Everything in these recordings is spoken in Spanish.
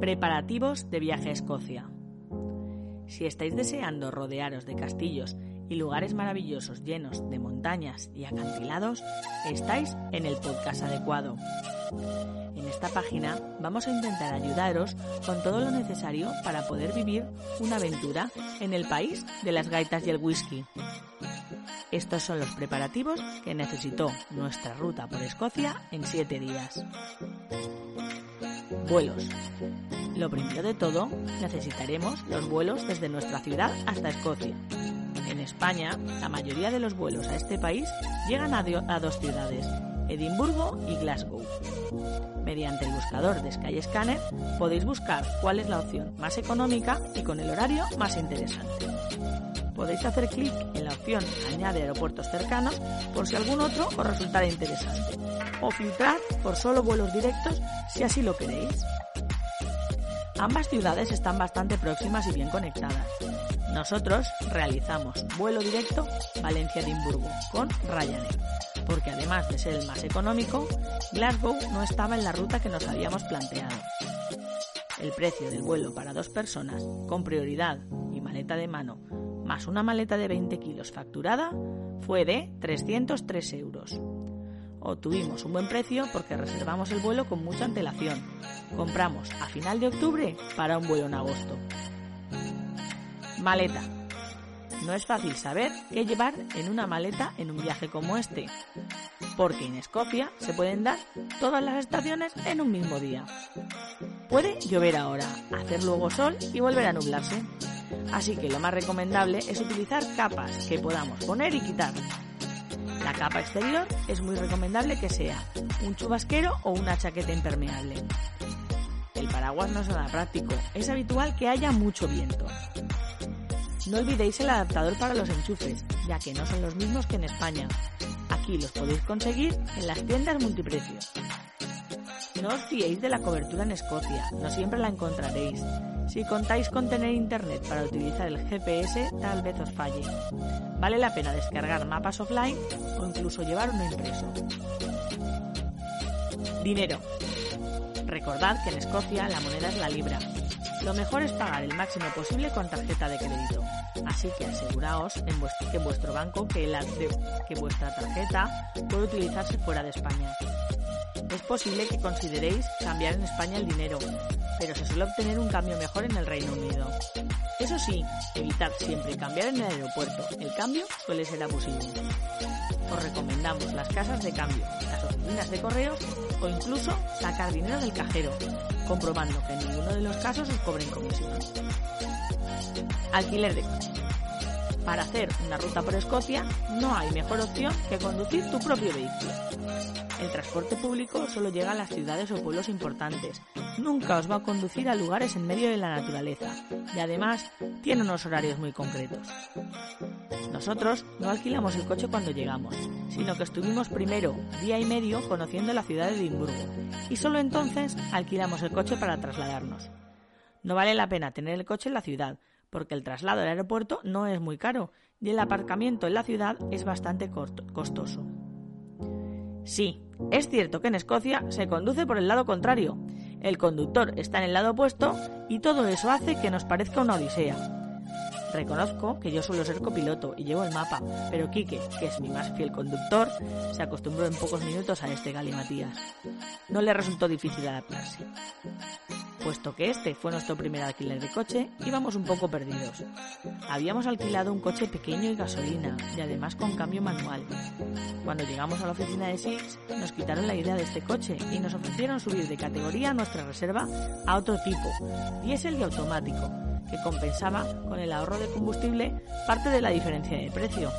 Preparativos de viaje a Escocia. Si estáis deseando rodearos de castillos y lugares maravillosos llenos de montañas y acantilados, estáis en el podcast adecuado. En esta página vamos a intentar ayudaros con todo lo necesario para poder vivir una aventura en el país de las gaitas y el whisky. Estos son los preparativos que necesitó nuestra ruta por Escocia en 7 días. Vuelos. Lo primero de todo, necesitaremos los vuelos desde nuestra ciudad hasta Escocia. En España, la mayoría de los vuelos a este país llegan a, dos ciudades, Edimburgo y Glasgow. Mediante el buscador de Skyscanner podéis buscar cuál es la opción más económica y con el horario más interesante podéis hacer clic en la opción Añade aeropuertos cercanos por si algún otro os resultara interesante, o filtrar por solo vuelos directos si así lo queréis. Ambas ciudades están bastante próximas y bien conectadas. Nosotros realizamos vuelo directo Valencia-Edimburgo con Ryanair, porque además de ser el más económico, Glasgow no estaba en la ruta que nos habíamos planteado. El precio del vuelo para dos personas, con prioridad y maleta de mano, más una maleta de 20 kilos facturada, fue de 303 euros. Obtuvimos un buen precio porque reservamos el vuelo con mucha antelación. Compramos a final de octubre para un vuelo en agosto. Maleta. No es fácil saber qué llevar en una maleta en un viaje como este, porque en Escocia se pueden dar todas las estaciones en un mismo día. Puede llover ahora, hacer luego sol y volver a nublarse. Así que lo más recomendable es utilizar capas que podamos poner y quitar. La capa exterior es muy recomendable que sea un chubasquero o una chaqueta impermeable. El paraguas no es nada práctico, es habitual que haya mucho viento. No olvidéis el adaptador para los enchufes, ya que no son los mismos que en España. Aquí los podéis conseguir en las tiendas multiprecios. No os fiéis de la cobertura en Escocia, no siempre la encontraréis. Si contáis con tener internet para utilizar el GPS, tal vez os falle. Vale la pena descargar mapas offline o incluso llevar uno impreso. Dinero. Recordad que en Escocia la moneda es la libra. Lo mejor es pagar el máximo posible con tarjeta de crédito. Así que aseguraos en vuestro, banco que vuestra tarjeta puede utilizarse fuera de España. Es posible que consideréis cambiar en España el dinero, pero se suele obtener un cambio mejor en el Reino Unido. Eso sí, evitad siempre cambiar en el aeropuerto. El cambio suele ser abusivo. Os recomendamos las casas de cambio, las oficinas de correos o incluso sacar dinero del cajero, comprobando que en ninguno de los casos os cobren comisión. Alquiler de coche. Para hacer una ruta por Escocia no hay mejor opción que conducir tu propio vehículo. El transporte público solo llega a las ciudades o pueblos importantes. Nunca os va a conducir a lugares en medio de la naturaleza y además tiene unos horarios muy concretos. Nosotros no alquilamos el coche cuando llegamos, sino que estuvimos primero día y medio conociendo la ciudad de Edimburgo y solo entonces alquilamos el coche para trasladarnos. No vale la pena tener el coche en la ciudad, porque el traslado al aeropuerto no es muy caro y el aparcamiento en la ciudad es bastante costoso. Sí, es cierto que en Escocia se conduce por el lado contrario. El conductor está en el lado opuesto y todo eso hace que nos parezca una odisea. Reconozco que yo suelo ser copiloto y llevo el mapa, pero Quique, que es mi más fiel conductor, se acostumbró en pocos minutos a este galimatías. No le resultó difícil adaptarse. Puesto que este fue nuestro primer alquiler de coche, íbamos un poco perdidos. Habíamos alquilado un coche pequeño y gasolina, y además con cambio manual. Cuando llegamos a la oficina de Six, nos quitaron la idea de este coche y nos ofrecieron subir de categoría nuestra reserva a otro tipo, diésel y automático, que compensaba con el ahorro de combustible parte de la diferencia de precio.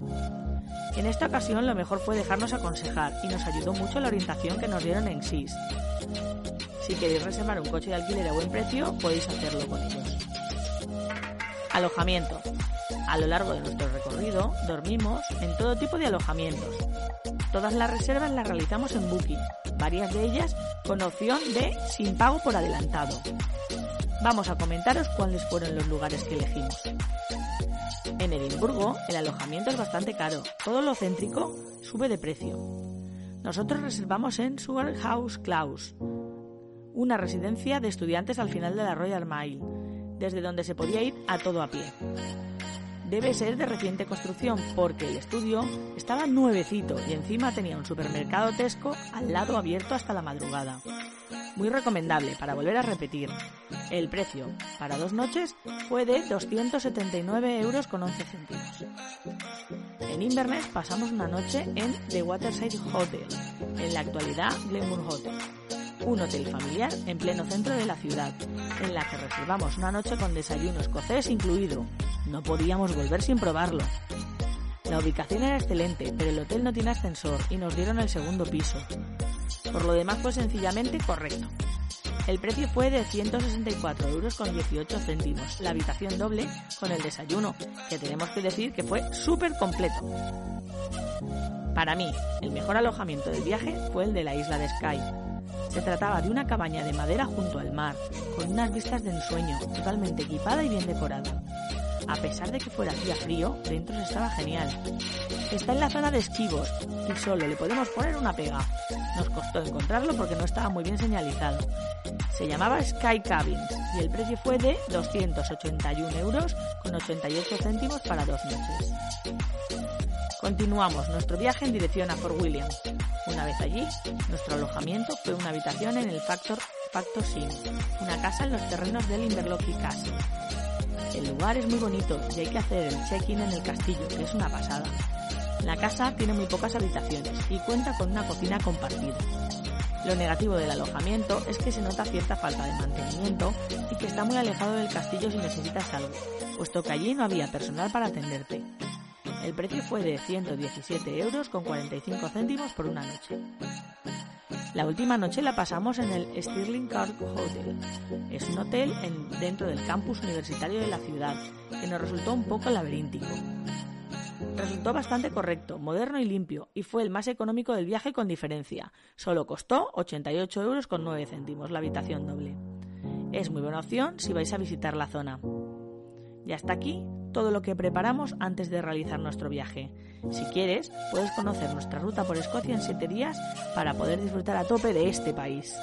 En esta ocasión lo mejor fue dejarnos aconsejar y nos ayudó mucho la orientación que nos dieron en SIS. Si queréis reservar un coche de alquiler a buen precio, podéis hacerlo con ellos. Alojamiento. A lo largo de nuestro recorrido dormimos en todo tipo de alojamientos. Todas las reservas las realizamos en Booking, varias de ellas con opción de sin pago por adelantado. Vamos a comentaros cuáles fueron los lugares que elegimos. En Edimburgo el alojamiento es bastante caro, todo lo céntrico sube de precio. Nosotros reservamos en Sugar House Klaus, una residencia de estudiantes al final de la Royal Mile, desde donde se podía ir a todo a pie. Debe ser de reciente construcción porque el estudio estaba nuevecito y encima tenía un supermercado Tesco al lado abierto hasta la madrugada. Muy recomendable para volver a repetir. El precio para dos noches fue de 279 euros con 11 céntimos. En Inverness pasamos una noche en The Waterside Hotel, en la actualidad Glenmore Hotel un hotel familiar en pleno centro de la ciudad, en la que reservamos una noche con desayuno escocés incluido. No podíamos volver sin probarlo. La ubicación era excelente, pero el hotel no tiene ascensor y nos dieron el segundo piso. Por lo demás fue sencillamente correcto. El precio fue de 164 euros con 18 céntimos, la habitación doble con el desayuno, que tenemos que decir que fue súper completo. Para mí, el mejor alojamiento del viaje fue el de la isla de Skye, se trataba de una cabaña de madera junto al mar, con unas vistas de ensueño, totalmente equipada y bien decorada. A pesar de que fuera hacía frío, dentro se estaba genial. Está en la zona de esquivos y solo le podemos poner una pega. Nos costó encontrarlo porque no estaba muy bien señalizado. Se llamaba Sky Cabins y el precio fue de 281 euros con 88 céntimos para dos noches. Continuamos nuestro viaje en dirección a Fort William. Una vez allí, nuestro alojamiento fue una habitación en el Factor, Factor Inn, una casa en los terrenos del Inverloch Castle. El lugar es muy bonito y hay que hacer el check-in en el castillo, que es una pasada. La casa tiene muy pocas habitaciones y cuenta con una cocina compartida. Lo negativo del alojamiento es que se nota cierta falta de mantenimiento y que está muy alejado del castillo si necesitas algo, puesto que allí no había personal para atenderte. El precio fue de 117 euros con 45 céntimos por una noche. La última noche la pasamos en el Stirling Park Hotel. Es un hotel en, dentro del campus universitario de la ciudad, que nos resultó un poco laberíntico. Resultó bastante correcto, moderno y limpio, y fue el más económico del viaje con diferencia. Solo costó 88 euros con 9 céntimos la habitación doble. Es muy buena opción si vais a visitar la zona. Y hasta aquí todo lo que preparamos antes de realizar nuestro viaje. Si quieres, puedes conocer nuestra ruta por Escocia en 7 días para poder disfrutar a tope de este país.